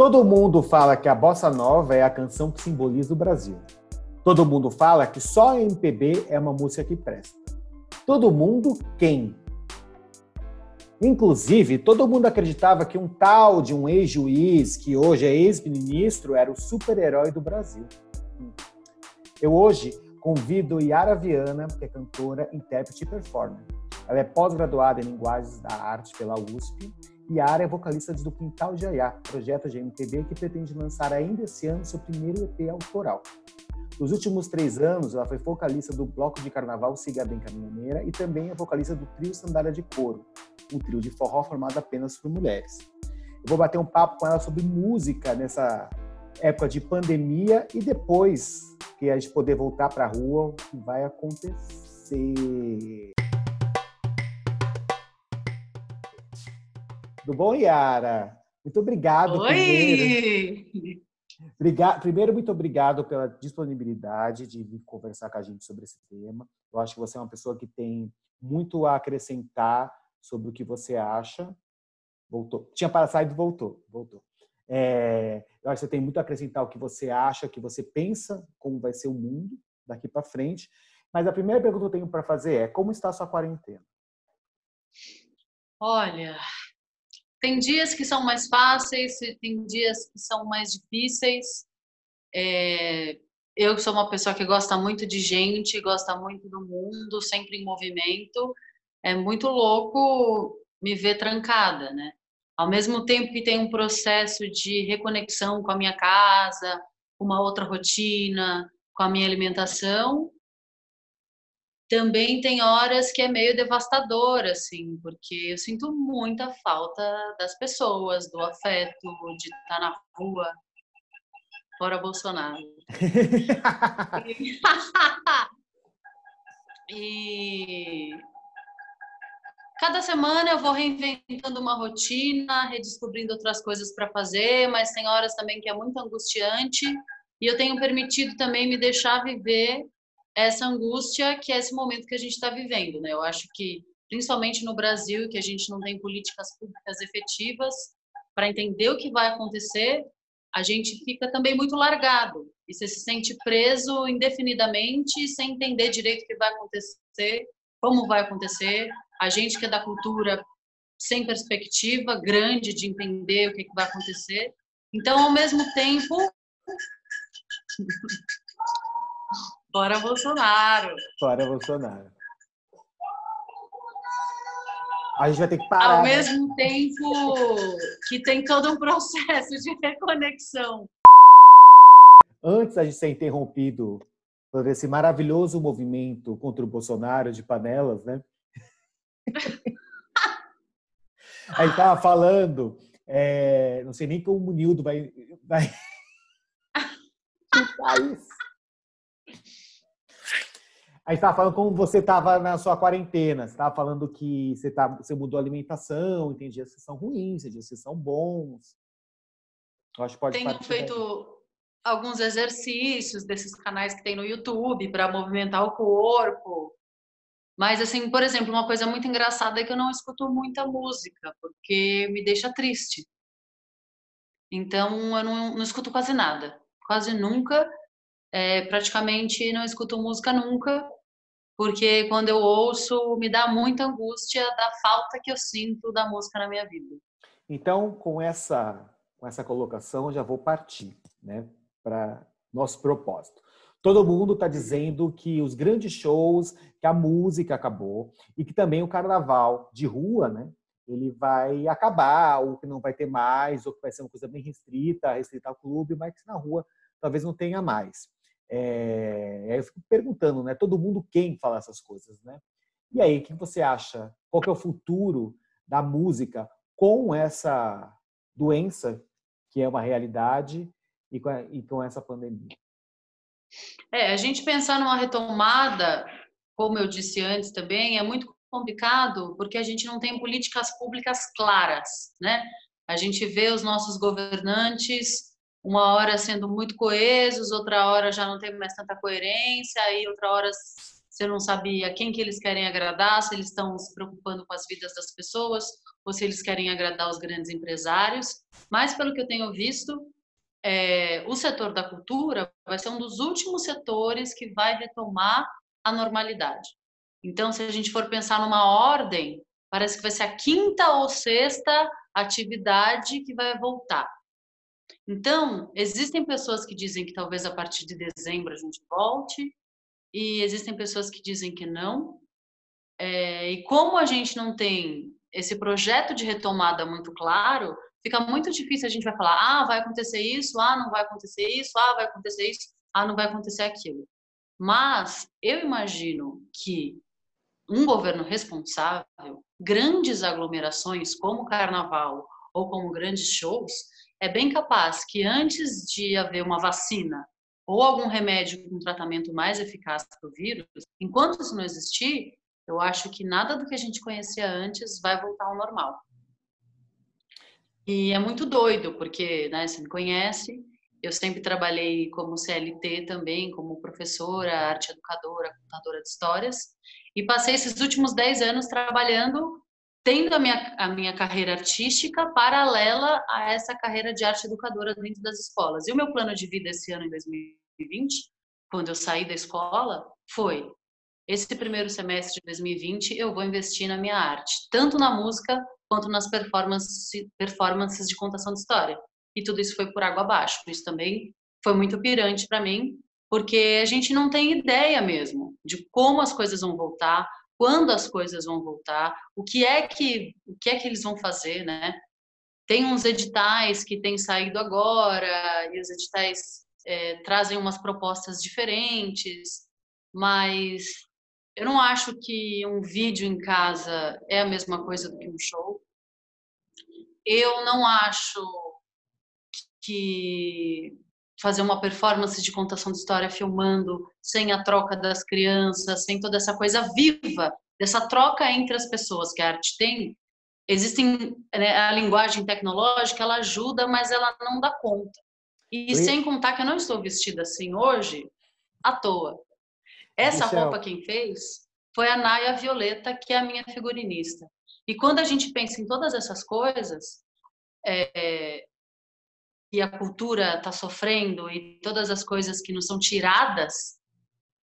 Todo mundo fala que a bossa nova é a canção que simboliza o Brasil. Todo mundo fala que só a MPB é uma música que presta. Todo mundo quem? Inclusive, todo mundo acreditava que um tal de um ex-juiz, que hoje é ex-ministro, era o super-herói do Brasil. Eu hoje convido Yara Viana, que é cantora, intérprete e performer. Ela é pós-graduada em Linguagens da Arte pela USP Yara é vocalista do Quintal Jaiá, projeto de MPB que pretende lançar ainda esse ano seu primeiro EP autoral. Nos últimos três anos, ela foi vocalista do bloco de carnaval Siga Bem Caminhoneira e também é vocalista do trio Sandália de Couro, um trio de forró formado apenas por mulheres. Eu vou bater um papo com ela sobre música nessa época de pandemia e depois que a gente poder voltar para a rua, o que vai acontecer. Tudo bom, Yara? Muito obrigado. Oi! Primeiro. Obrigado, primeiro, muito obrigado pela disponibilidade de vir conversar com a gente sobre esse tema. Eu acho que você é uma pessoa que tem muito a acrescentar sobre o que você acha. Voltou. Tinha passado e voltou. Voltou. É, eu acho que você tem muito a acrescentar o que você acha, o que você pensa, como vai ser o mundo daqui para frente. Mas a primeira pergunta que eu tenho para fazer é: como está a sua quarentena? Olha, tem dias que são mais fáceis, tem dias que são mais difíceis. É, eu sou uma pessoa que gosta muito de gente, gosta muito do mundo, sempre em movimento. É muito louco me ver trancada, né? Ao mesmo tempo que tem um processo de reconexão com a minha casa, uma outra rotina, com a minha alimentação, também tem horas que é meio devastador, assim, porque eu sinto muita falta das pessoas, do afeto, de estar na rua. Fora Bolsonaro. e cada semana eu vou reinventando uma rotina, redescobrindo outras coisas para fazer, mas tem horas também que é muito angustiante e eu tenho permitido também me deixar viver essa angústia que é esse momento que a gente está vivendo, né? Eu acho que principalmente no Brasil, que a gente não tem políticas públicas efetivas para entender o que vai acontecer, a gente fica também muito largado e você se sente preso indefinidamente, sem entender direito o que vai acontecer, como vai acontecer. A gente que é da cultura sem perspectiva grande de entender o que, que vai acontecer. Então, ao mesmo tempo, Bora Bolsonaro! Bora Bolsonaro! A gente vai ter que parar. Ao né? mesmo tempo que tem todo um processo de reconexão. Antes da gente ser interrompido por esse maravilhoso movimento contra o Bolsonaro de panelas, né? a gente estava falando, é, não sei nem como o Nildo vai. vai... isso. A gente estava falando como você estava na sua quarentena. Você estava falando que você, tá, você mudou a alimentação, tem dias que são ruins, tem dias que são bons. Eu acho que pode Tenho feito daí. alguns exercícios desses canais que tem no YouTube para movimentar o corpo. Mas, assim, por exemplo, uma coisa muito engraçada é que eu não escuto muita música, porque me deixa triste. Então, eu não, não escuto quase nada. Quase nunca. É, praticamente não escuto música nunca porque quando eu ouço me dá muita angústia da falta que eu sinto da música na minha vida. Então, com essa com essa colocação, já vou partir, né, para nosso propósito. Todo mundo está dizendo que os grandes shows, que a música acabou e que também o carnaval de rua, né, ele vai acabar, ou que não vai ter mais, ou que vai ser uma coisa bem restrita, restrita ao clube, mas que na rua talvez não tenha mais. É, eu fico perguntando, né? Todo mundo quem fala essas coisas, né? E aí, o que você acha? Qual é o futuro da música com essa doença que é uma realidade e com, e com essa pandemia? É, a gente pensar numa retomada, como eu disse antes também, é muito complicado porque a gente não tem políticas públicas claras, né? A gente vê os nossos governantes uma hora sendo muito coesos, outra hora já não tem mais tanta coerência, aí outra hora você não sabe a quem que eles querem agradar, se eles estão se preocupando com as vidas das pessoas ou se eles querem agradar os grandes empresários. Mas, pelo que eu tenho visto, é, o setor da cultura vai ser um dos últimos setores que vai retomar a normalidade. Então, se a gente for pensar numa ordem, parece que vai ser a quinta ou sexta atividade que vai voltar. Então, existem pessoas que dizem que talvez a partir de dezembro a gente volte, e existem pessoas que dizem que não. É, e como a gente não tem esse projeto de retomada muito claro, fica muito difícil a gente vai falar, ah, vai acontecer isso, ah, não vai acontecer isso, ah, vai acontecer isso, ah, não vai acontecer aquilo. Mas eu imagino que um governo responsável, grandes aglomerações como carnaval ou como grandes shows, é bem capaz que antes de haver uma vacina ou algum remédio com tratamento mais eficaz para o vírus, enquanto isso não existir, eu acho que nada do que a gente conhecia antes vai voltar ao normal. E é muito doido, porque né, você me conhece, eu sempre trabalhei como CLT também, como professora, arte educadora, contadora de histórias, e passei esses últimos 10 anos trabalhando, tendo a minha, a minha carreira artística paralela a essa carreira de arte educadora dentro das escolas. E o meu plano de vida esse ano, em 2020, quando eu saí da escola, foi esse primeiro semestre de 2020 eu vou investir na minha arte, tanto na música quanto nas performances, performances de contação de história. E tudo isso foi por água abaixo. Isso também foi muito pirante para mim, porque a gente não tem ideia mesmo de como as coisas vão voltar, quando as coisas vão voltar, o que é que o que é que eles vão fazer, né? Tem uns editais que têm saído agora e os editais é, trazem umas propostas diferentes, mas eu não acho que um vídeo em casa é a mesma coisa do que um show. Eu não acho que fazer uma performance de contação de história filmando sem a troca das crianças, sem toda essa coisa viva, dessa troca entre as pessoas que a arte tem. Existem né, a linguagem tecnológica, ela ajuda, mas ela não dá conta. E sem contar que eu não estou vestida assim hoje à toa. Essa Michel. roupa quem fez foi a Naya Violeta, que é a minha figurinista. E quando a gente pensa em todas essas coisas, é, e a cultura está sofrendo e todas as coisas que nos são tiradas,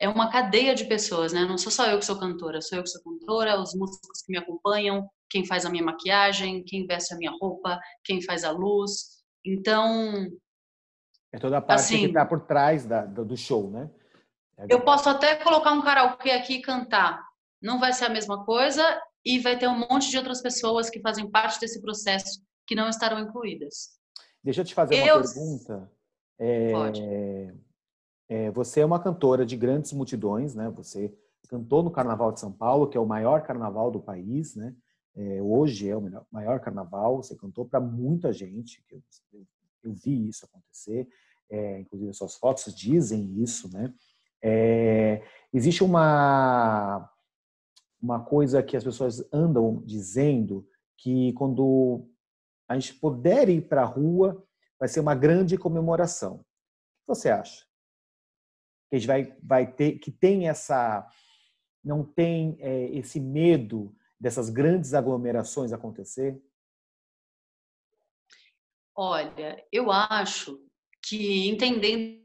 é uma cadeia de pessoas, né? Não sou só eu que sou cantora, sou eu que sou cantora, os músicos que me acompanham, quem faz a minha maquiagem, quem veste a minha roupa, quem faz a luz. Então. É toda a parte assim, que está por trás da, do show, né? É eu posso até colocar um karaokê aqui e cantar. Não vai ser a mesma coisa e vai ter um monte de outras pessoas que fazem parte desse processo que não estarão incluídas. Deixa eu te fazer eu... uma pergunta. É, Pode. É, você é uma cantora de grandes multidões, né? Você cantou no Carnaval de São Paulo, que é o maior carnaval do país, né? É, hoje é o maior carnaval. Você cantou para muita gente. Eu, eu, eu, vi isso acontecer. É, inclusive, suas fotos dizem isso, né? É, existe uma, uma coisa que as pessoas andam dizendo que quando a gente puder ir para a rua, vai ser uma grande comemoração. O que você acha? Que a gente vai, vai ter, que tem essa, não tem é, esse medo dessas grandes aglomerações acontecer? Olha, eu acho que entendendo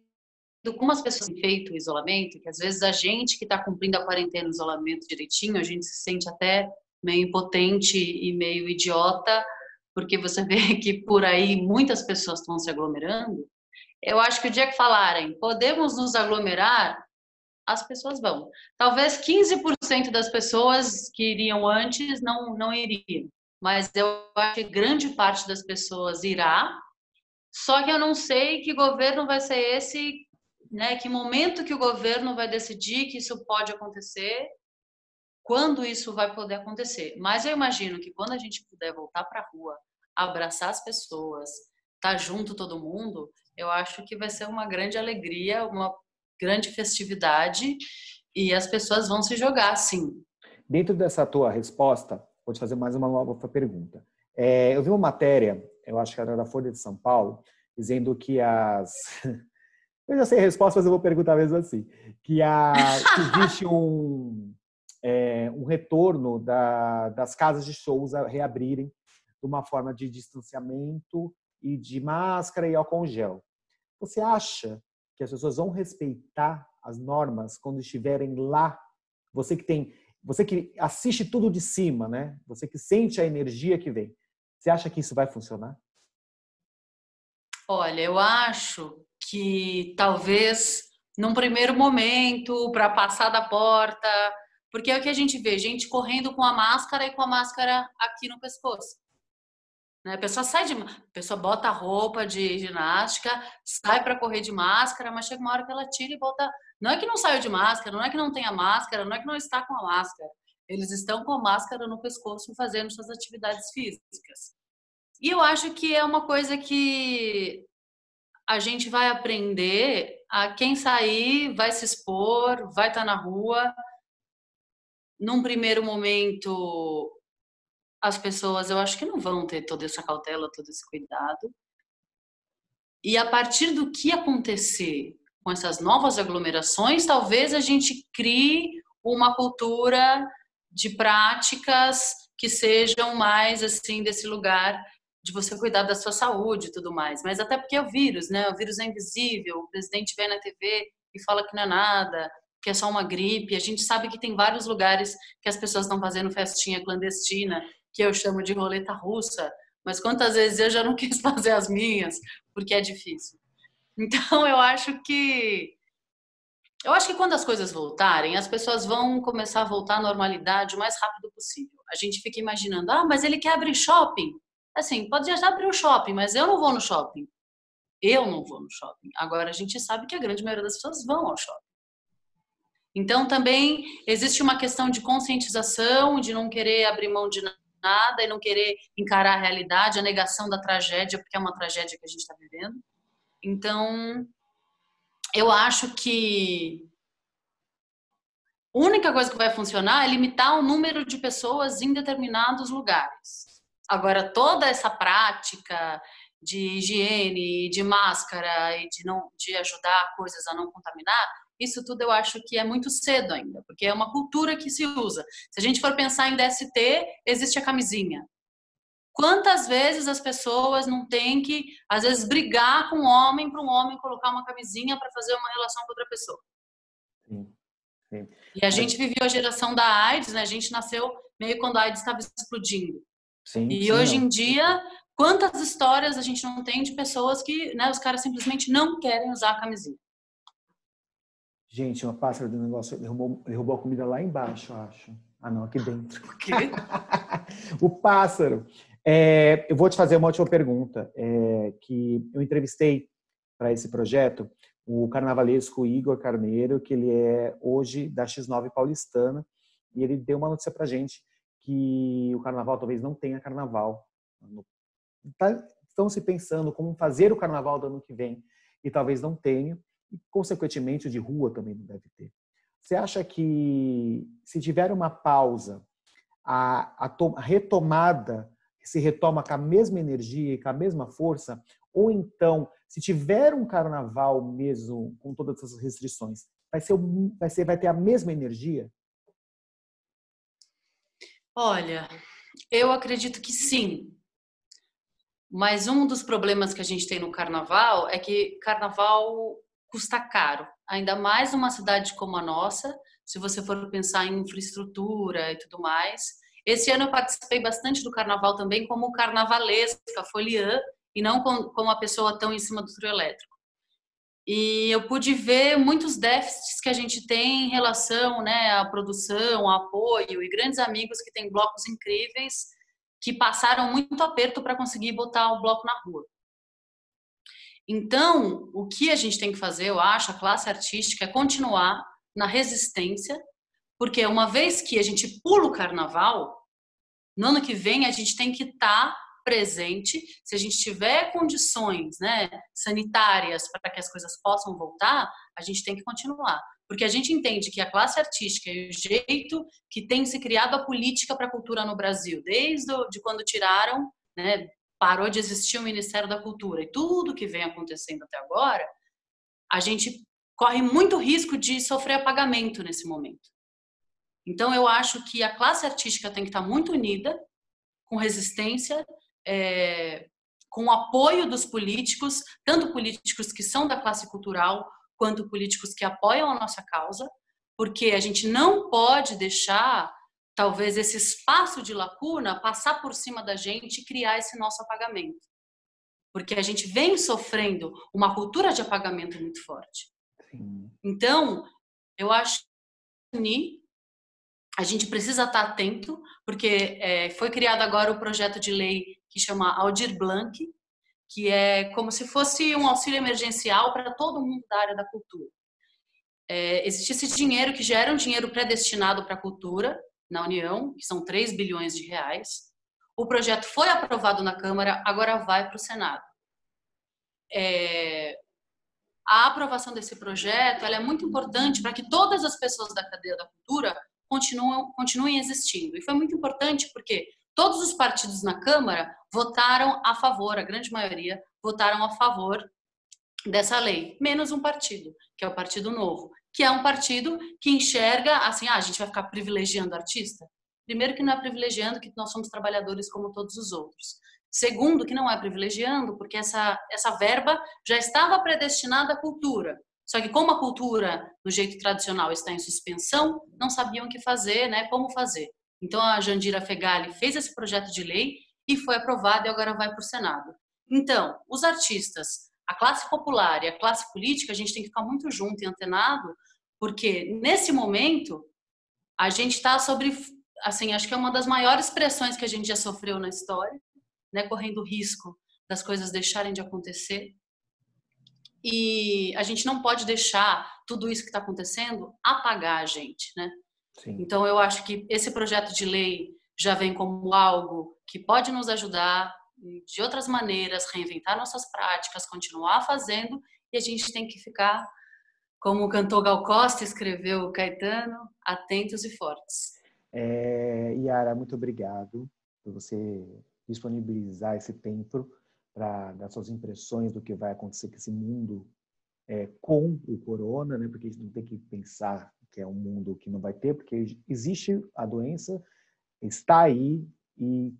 como as pessoas têm feito o isolamento, que às vezes a gente que está cumprindo a quarentena, o isolamento direitinho, a gente se sente até meio impotente e meio idiota, porque você vê que por aí muitas pessoas estão se aglomerando. Eu acho que o dia que falarem, podemos nos aglomerar, as pessoas vão. Talvez 15% das pessoas que iriam antes não, não iriam, mas eu acho que grande parte das pessoas irá. Só que eu não sei que governo vai ser esse né? Que momento que o governo vai decidir que isso pode acontecer? Quando isso vai poder acontecer? Mas eu imagino que quando a gente puder voltar para a rua, abraçar as pessoas, estar tá junto todo mundo, eu acho que vai ser uma grande alegria, uma grande festividade e as pessoas vão se jogar, sim. Dentro dessa tua resposta, vou te fazer mais uma nova pergunta. É, eu vi uma matéria, eu acho que era da Folha de São Paulo, dizendo que as Eu já sei a resposta, mas eu vou perguntar mesmo assim. Que, a, que existe um, é, um retorno da, das casas de shows a reabrirem de uma forma de distanciamento e de máscara e álcool gel. Você acha que as pessoas vão respeitar as normas quando estiverem lá? Você que tem, você que assiste tudo de cima, né? Você que sente a energia que vem. Você acha que isso vai funcionar? Olha, eu acho que talvez num primeiro momento, para passar da porta, porque é o que a gente vê, gente correndo com a máscara e com a máscara aqui no pescoço. Né? A pessoa sai de, a pessoa bota a roupa de ginástica, sai para correr de máscara, mas chega uma hora que ela tira e volta. Não é que não saiu de máscara, não é que não tem a máscara, não é que não está com a máscara. Eles estão com a máscara no pescoço fazendo suas atividades físicas. E eu acho que é uma coisa que a gente vai aprender a quem sair vai se expor, vai estar na rua. Num primeiro momento, as pessoas eu acho que não vão ter toda essa cautela, todo esse cuidado. E a partir do que acontecer com essas novas aglomerações, talvez a gente crie uma cultura de práticas que sejam mais assim desse lugar de você cuidar da sua saúde e tudo mais. Mas até porque é o vírus, né? O vírus é invisível. O presidente vem na TV e fala que não é nada, que é só uma gripe. A gente sabe que tem vários lugares que as pessoas estão fazendo festinha clandestina que eu chamo de roleta russa, mas quantas vezes eu já não quis fazer as minhas, porque é difícil. Então eu acho que eu acho que quando as coisas voltarem, as pessoas vão começar a voltar à normalidade o mais rápido possível. A gente fica imaginando, ah, mas ele quer abrir shopping. Assim, pode já abrir o shopping, mas eu não vou no shopping. Eu não vou no shopping. Agora a gente sabe que a grande maioria das pessoas vão ao shopping. Então também existe uma questão de conscientização, de não querer abrir mão de nada e não querer encarar a realidade, a negação da tragédia, porque é uma tragédia que a gente está vivendo. Então, eu acho que a única coisa que vai funcionar é limitar o número de pessoas em determinados lugares. Agora, toda essa prática de higiene, de máscara e de não de ajudar coisas a não contaminar, isso tudo eu acho que é muito cedo ainda, porque é uma cultura que se usa. Se a gente for pensar em DST, existe a camisinha. Quantas vezes as pessoas não têm que, às vezes, brigar com um homem para um homem colocar uma camisinha para fazer uma relação com outra pessoa? Sim, sim. E a gente viveu a geração da AIDS, né? A gente nasceu meio quando a AIDS estava explodindo. Sim, e sim, hoje em dia, quantas histórias a gente não tem de pessoas que, né, os caras simplesmente não querem usar a camisinha. Gente, uma pássara do negócio derrubou, derrubou a comida lá embaixo, eu acho. Ah, não, aqui dentro. O quê? o pássaro. É, eu vou te fazer uma última pergunta. É, que eu entrevistei para esse projeto o carnavalesco Igor Carneiro, que ele é hoje da X9 paulistana, e ele deu uma notícia para gente que o carnaval talvez não tenha carnaval. Tá, estão se pensando como fazer o carnaval do ano que vem e talvez não tenha e, consequentemente, de rua também não deve ter. Você acha que se tiver uma pausa, a, a, a retomada se retoma com a mesma energia e com a mesma força? Ou então, se tiver um carnaval mesmo com todas essas restrições, vai ser, vai ser vai ter a mesma energia? Olha, eu acredito que sim. Mas um dos problemas que a gente tem no carnaval é que carnaval custa caro, ainda mais numa cidade como a nossa, se você for pensar em infraestrutura e tudo mais. Esse ano eu participei bastante do carnaval também como carnavalesca, foliã, e não como uma pessoa tão em cima do trio elétrico. E eu pude ver muitos déficits que a gente tem em relação né, à produção, ao apoio, e grandes amigos que têm blocos incríveis que passaram muito aperto para conseguir botar o bloco na rua. Então, o que a gente tem que fazer, eu acho, a classe artística, é continuar na resistência, porque uma vez que a gente pula o carnaval, no ano que vem a gente tem que estar tá presente, se a gente tiver condições né, sanitárias para que as coisas possam voltar, a gente tem que continuar. Porque a gente entende que a classe artística e o jeito que tem se criado a política para a cultura no Brasil, desde de quando tiraram né, parou de existir o Ministério da Cultura e tudo que vem acontecendo até agora, a gente corre muito risco de sofrer apagamento nesse momento. Então, eu acho que a classe artística tem que estar muito unida, com resistência, é, com o apoio dos políticos, tanto políticos que são da classe cultural, quanto políticos que apoiam a nossa causa, porque a gente não pode deixar, talvez, esse espaço de lacuna passar por cima da gente e criar esse nosso apagamento. Porque a gente vem sofrendo uma cultura de apagamento muito forte. Sim. Então, eu acho que a gente precisa estar atento, porque é, foi criado agora o projeto de lei que chama Aldir Blanc, que é como se fosse um auxílio emergencial para todo mundo da área da cultura. É, existe esse dinheiro que já era um dinheiro predestinado para a cultura na União, que são 3 bilhões de reais. O projeto foi aprovado na Câmara, agora vai para o Senado. É, a aprovação desse projeto é muito importante para que todas as pessoas da cadeia da cultura continuem, continuem existindo. E foi muito importante porque todos os partidos na Câmara votaram a favor, a grande maioria votaram a favor dessa lei, menos um partido, que é o Partido Novo, que é um partido que enxerga assim, ah, a gente vai ficar privilegiando artista? Primeiro que não é privilegiando, que nós somos trabalhadores como todos os outros. Segundo, que não é privilegiando, porque essa, essa verba já estava predestinada à cultura. Só que como a cultura, no jeito tradicional, está em suspensão, não sabiam o que fazer, né, como fazer. Então a Jandira Fegali fez esse projeto de lei e foi aprovado e agora vai para o Senado. Então, os artistas, a classe popular e a classe política, a gente tem que ficar muito junto e antenado, porque nesse momento a gente está sobre, assim, acho que é uma das maiores pressões que a gente já sofreu na história né, correndo risco das coisas deixarem de acontecer. E a gente não pode deixar tudo isso que está acontecendo apagar a gente, né? Sim. Então eu acho que esse projeto de lei já vem como algo que pode nos ajudar de outras maneiras, reinventar nossas práticas, continuar fazendo e a gente tem que ficar, como o cantor Gal Costa escreveu Caetano, atentos e fortes. É, Yara, muito obrigado por você disponibilizar esse tempo para dar suas impressões do que vai acontecer com esse mundo é, com o corona, né? Porque a gente não tem que pensar que é um mundo que não vai ter, porque existe a doença, está aí e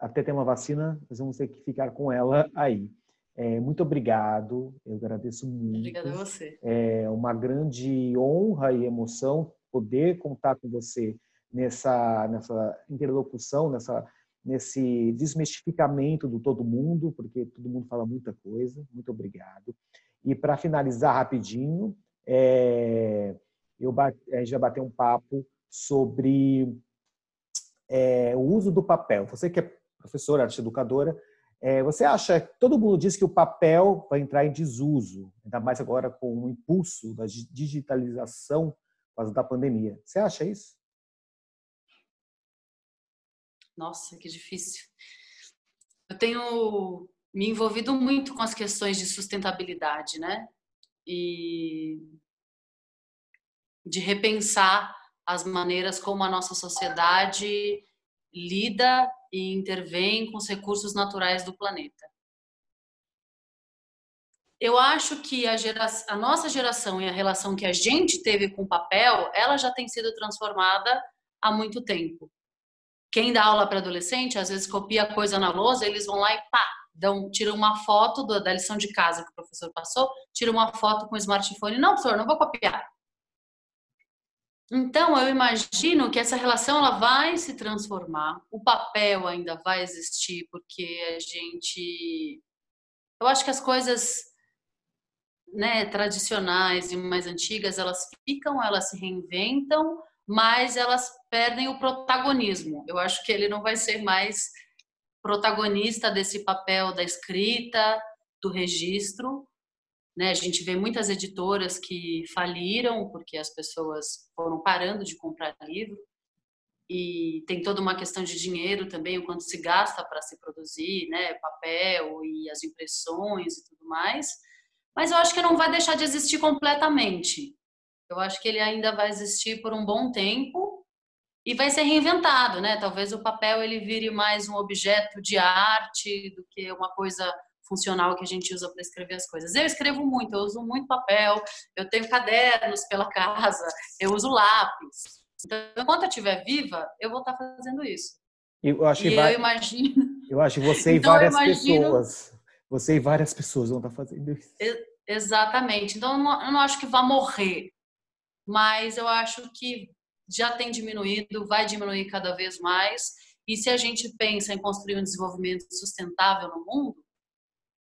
até ter uma vacina, nós vamos ter que ficar com ela aí. É, muito obrigado, eu agradeço muito. Obrigada a você. É uma grande honra e emoção poder contar com você nessa, nessa interlocução, nessa nesse desmistificamento do todo mundo, porque todo mundo fala muita coisa. Muito obrigado. E para finalizar rapidinho, é, eu a gente vai bater um papo sobre é, o uso do papel. Você que é professora, arte educadora, é, você acha, todo mundo diz que o papel vai entrar em desuso, ainda mais agora com o impulso da digitalização da pandemia. Você acha isso? Nossa, que difícil. Eu tenho me envolvido muito com as questões de sustentabilidade, né? E de repensar as maneiras como a nossa sociedade lida e intervém com os recursos naturais do planeta. Eu acho que a, a nossa geração e a relação que a gente teve com o papel, ela já tem sido transformada há muito tempo. Quem dá aula para adolescente, às vezes copia coisa na lousa, eles vão lá e pá, dão, tiram uma foto da lição de casa que o professor passou, tira uma foto com o smartphone. Não, professor, não vou copiar. Então, eu imagino que essa relação ela vai se transformar. O papel ainda vai existir, porque a gente. Eu acho que as coisas né, tradicionais e mais antigas, elas ficam, elas se reinventam, mas elas perdem o protagonismo. Eu acho que ele não vai ser mais protagonista desse papel da escrita, do registro. Né? A gente vê muitas editoras que faliram porque as pessoas foram parando de comprar livro e tem toda uma questão de dinheiro também, o quanto se gasta para se produzir, né, papel e as impressões e tudo mais. Mas eu acho que não vai deixar de existir completamente. Eu acho que ele ainda vai existir por um bom tempo e vai ser reinventado, né? Talvez o papel ele vire mais um objeto de arte do que uma coisa funcional que a gente usa para escrever as coisas. Eu escrevo muito, eu uso muito papel, eu tenho cadernos pela casa, eu uso lápis. Então, enquanto eu estiver viva, eu vou estar tá fazendo isso. Eu acho e que vai... eu imagino. Eu acho você então, e várias imagino... pessoas. Você e várias pessoas vão estar tá fazendo isso. Exatamente. Então, eu não, eu não acho que vá morrer, mas eu acho que já tem diminuído, vai diminuir cada vez mais. E se a gente pensa em construir um desenvolvimento sustentável no mundo,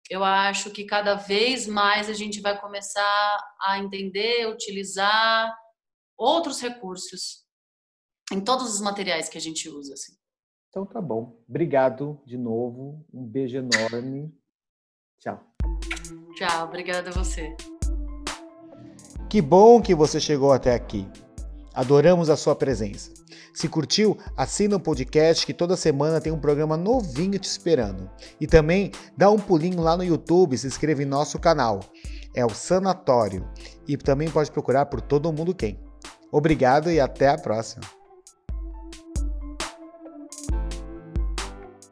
eu acho que cada vez mais a gente vai começar a entender, utilizar outros recursos em todos os materiais que a gente usa. Assim. Então tá bom. Obrigado de novo. Um beijo enorme. Tchau. Tchau, obrigada a você. Que bom que você chegou até aqui. Adoramos a sua presença. Se curtiu, assina o podcast que toda semana tem um programa novinho te esperando. E também dá um pulinho lá no YouTube e se inscreva em nosso canal. É o Sanatório. E também pode procurar por Todo Mundo Quem. Obrigado e até a próxima.